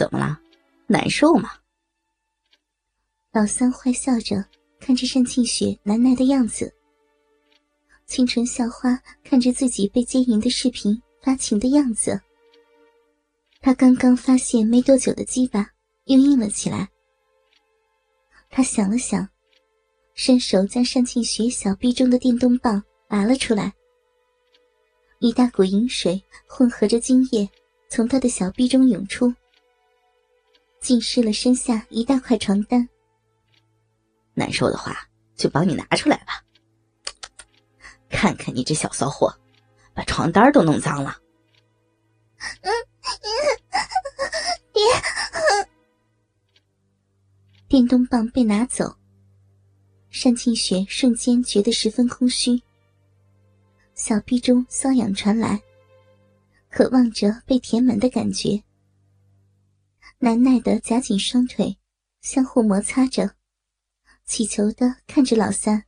怎么了？难受吗？老三坏笑着看着单庆雪难耐的样子，清纯校花看着自己被奸淫的视频发情的样子。他刚刚发现没多久的鸡巴又硬了起来。他想了想，伸手将单庆雪小臂中的电动棒拔了出来，一大股淫水混合着精液从他的小臂中涌出，浸湿了身下一大块床单。难受的话，就帮你拿出来吧。看看你这小骚货，把床单都弄脏了。嗯，爹。电动棒被拿走，单庆雪瞬间觉得十分空虚，小臂中瘙痒传来，渴望着被填满的感觉，难耐的夹紧双腿，相互摩擦着，乞求的看着老三：“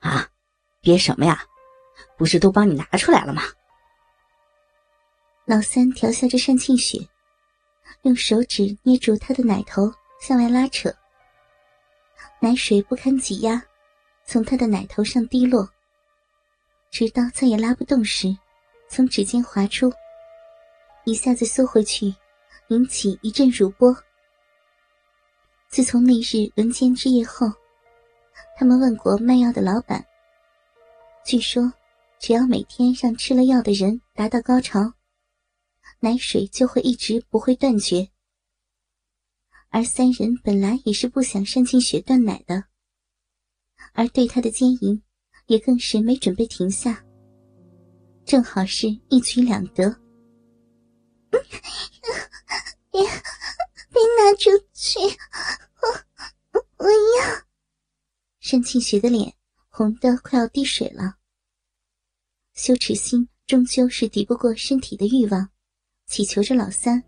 啊，憋什么呀？不是都帮你拿出来了吗？”老三调笑着单庆雪，用手指捏住他的奶头。向外拉扯，奶水不堪挤压，从他的奶头上滴落，直到再也拉不动时，从指尖滑出，一下子缩回去，引起一阵乳波。自从那日轮奸之夜后，他们问过卖药的老板，据说，只要每天让吃了药的人达到高潮，奶水就会一直不会断绝。而三人本来也是不想单庆雪断奶的，而对他的奸淫，也更是没准备停下。正好是一举两得。别拿出去，我我要。单庆雪的脸红的快要滴水了，羞耻心终究是敌不过身体的欲望，祈求着老三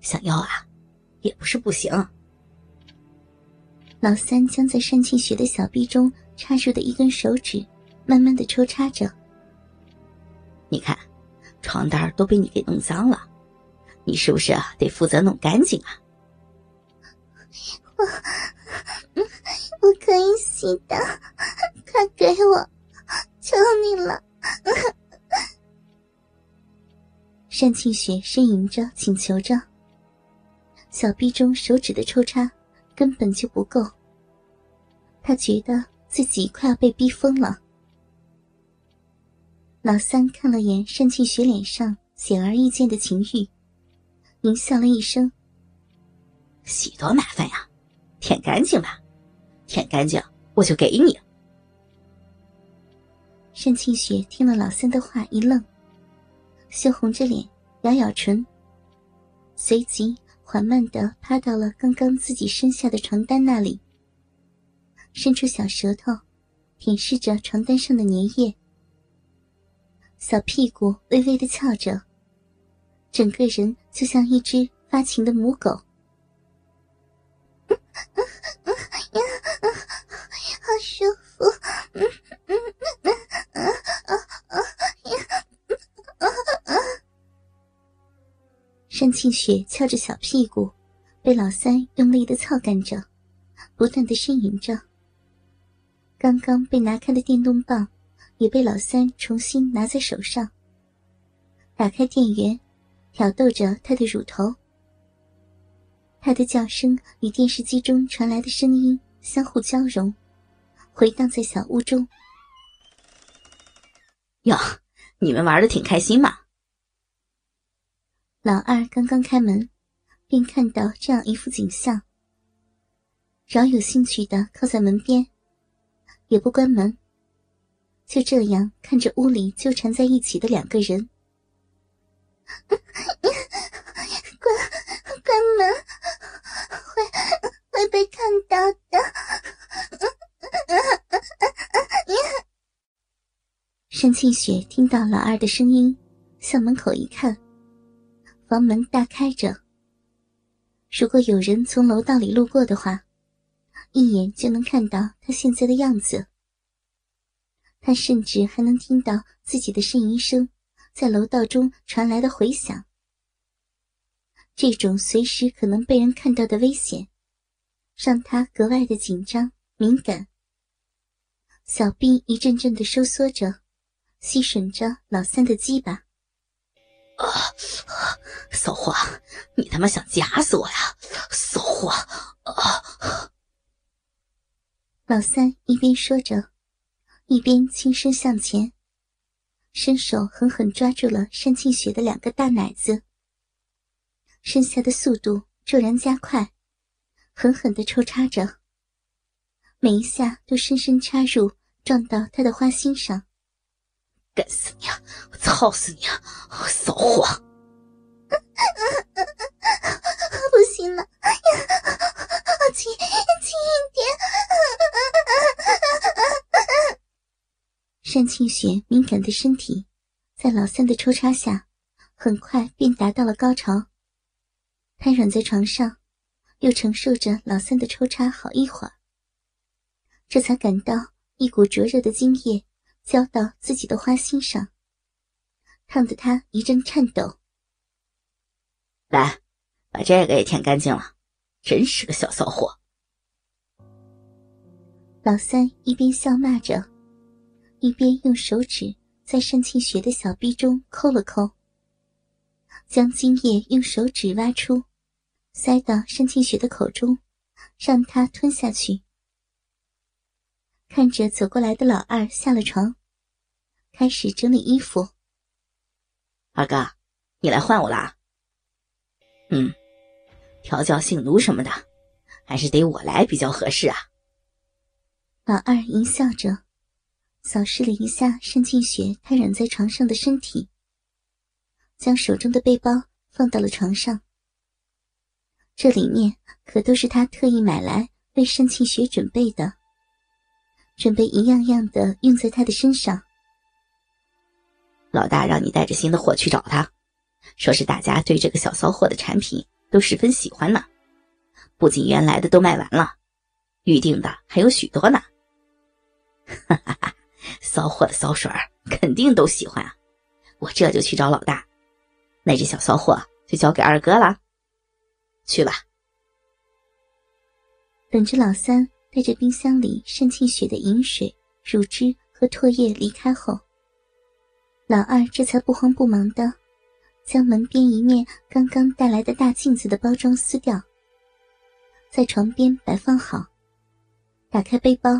想要啊。也不是不行。老三将在单庆雪的小臂中插入的一根手指，慢慢的抽插着。你看，床单都被你给弄脏了，你是不是得负责弄干净啊？我，我可以洗的，快给我，求你了！单庆雪呻吟着，请求着。小臂中手指的抽插根本就不够，他觉得自己快要被逼疯了。老三看了眼单庆雪脸上显而易见的情欲，狞笑了一声：“洗多麻烦呀，舔干净吧，舔干净我就给你。”单庆雪听了老三的话一愣，羞红着脸，咬咬唇，随即。缓慢的趴到了刚刚自己身下的床单那里，伸出小舌头，舔舐着床单上的粘液，小屁股微微的翘着，整个人就像一只发情的母狗。好舒服，嗯嗯嗯嗯啊啊呀！单庆雪翘着小屁股，被老三用力的操干着，不断的呻吟着。刚刚被拿开的电动棒，也被老三重新拿在手上。打开电源，挑逗着他的乳头。他的叫声与电视机中传来的声音相互交融，回荡在小屋中。哟，你们玩的挺开心嘛？老二刚刚开门，便看到这样一幅景象，饶有兴趣的靠在门边，也不关门，就这样看着屋里纠缠在一起的两个人。关关门，会会被看到的。单庆雪听到老二的声音，向门口一看。房门大开着。如果有人从楼道里路过的话，一眼就能看到他现在的样子。他甚至还能听到自己的呻吟声在楼道中传来的回响。这种随时可能被人看到的危险，让他格外的紧张敏感。小臂一阵阵的收缩着，吸吮着老三的鸡巴。啊，骚货，你他妈想夹死我呀！骚货！啊！老三一边说着，一边轻身向前，伸手狠狠抓住了单庆雪的两个大奶子。身下的速度骤然加快，狠狠的抽插着，每一下都深深插入，撞到她的花心上。干死你啊！我操死你啊！骚货！单庆雪敏感的身体，在老三的抽插下，很快便达到了高潮。瘫软在床上，又承受着老三的抽插好一会儿，这才感到一股灼热的精液浇到自己的花心上，烫得他一阵颤抖。来，把这个也舔干净了，真是个小骚货。老三一边笑骂着，一边用手指在单庆雪的小臂中抠了抠，将精液用手指挖出。塞到单庆雪的口中，让他吞下去。看着走过来的老二下了床，开始整理衣服。二哥，你来换我啦？嗯，调教性奴什么的，还是得我来比较合适啊。老二淫笑着，扫视了一下单庆雪瘫软在床上的身体，将手中的背包放到了床上。这里面可都是他特意买来为单庆雪准备的，准备一样样的用在他的身上。老大让你带着新的货去找他，说是大家对这个小骚货的产品都十分喜欢呢。不仅原来的都卖完了，预定的还有许多呢。哈哈哈，骚货的骚水肯定都喜欢啊！我这就去找老大，那只小骚货就交给二哥了。去吧。等着老三带着冰箱里单庆雪的饮水、乳汁和唾液离开后，老二这才不慌不忙的将门边一面刚刚带来的大镜子的包装撕掉，在床边摆放好，打开背包，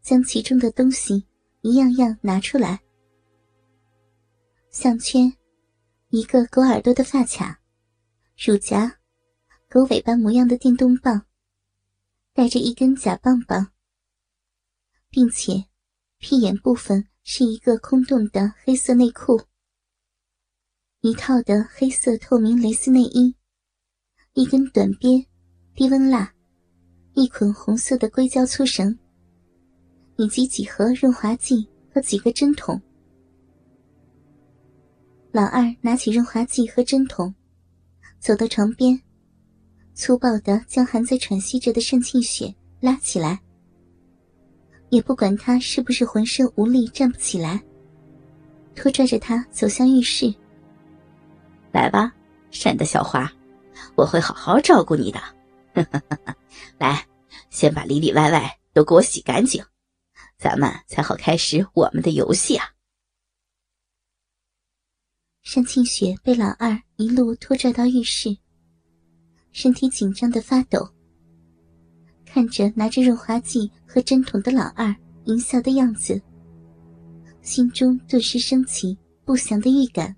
将其中的东西一样样拿出来：项圈，一个狗耳朵的发卡，乳夹。狗尾巴模样的电动棒，带着一根假棒棒，并且屁眼部分是一个空洞的黑色内裤，一套的黑色透明蕾丝内衣，一根短鞭低温蜡，一捆红色的硅胶粗绳，以及几盒润滑剂和几个针筒。老二拿起润滑剂和针筒，走到床边。粗暴的将还在喘息着的单庆雪拉起来，也不管他是不是浑身无力站不起来，拖拽着他走向浴室。来吧，善的小花，我会好好照顾你的。来，先把里里外外都给我洗干净，咱们才好开始我们的游戏啊！单庆雪被老二一路拖拽到浴室。身体紧张的发抖，看着拿着润滑剂和针筒的老二淫笑的样子，心中顿时升起不祥的预感。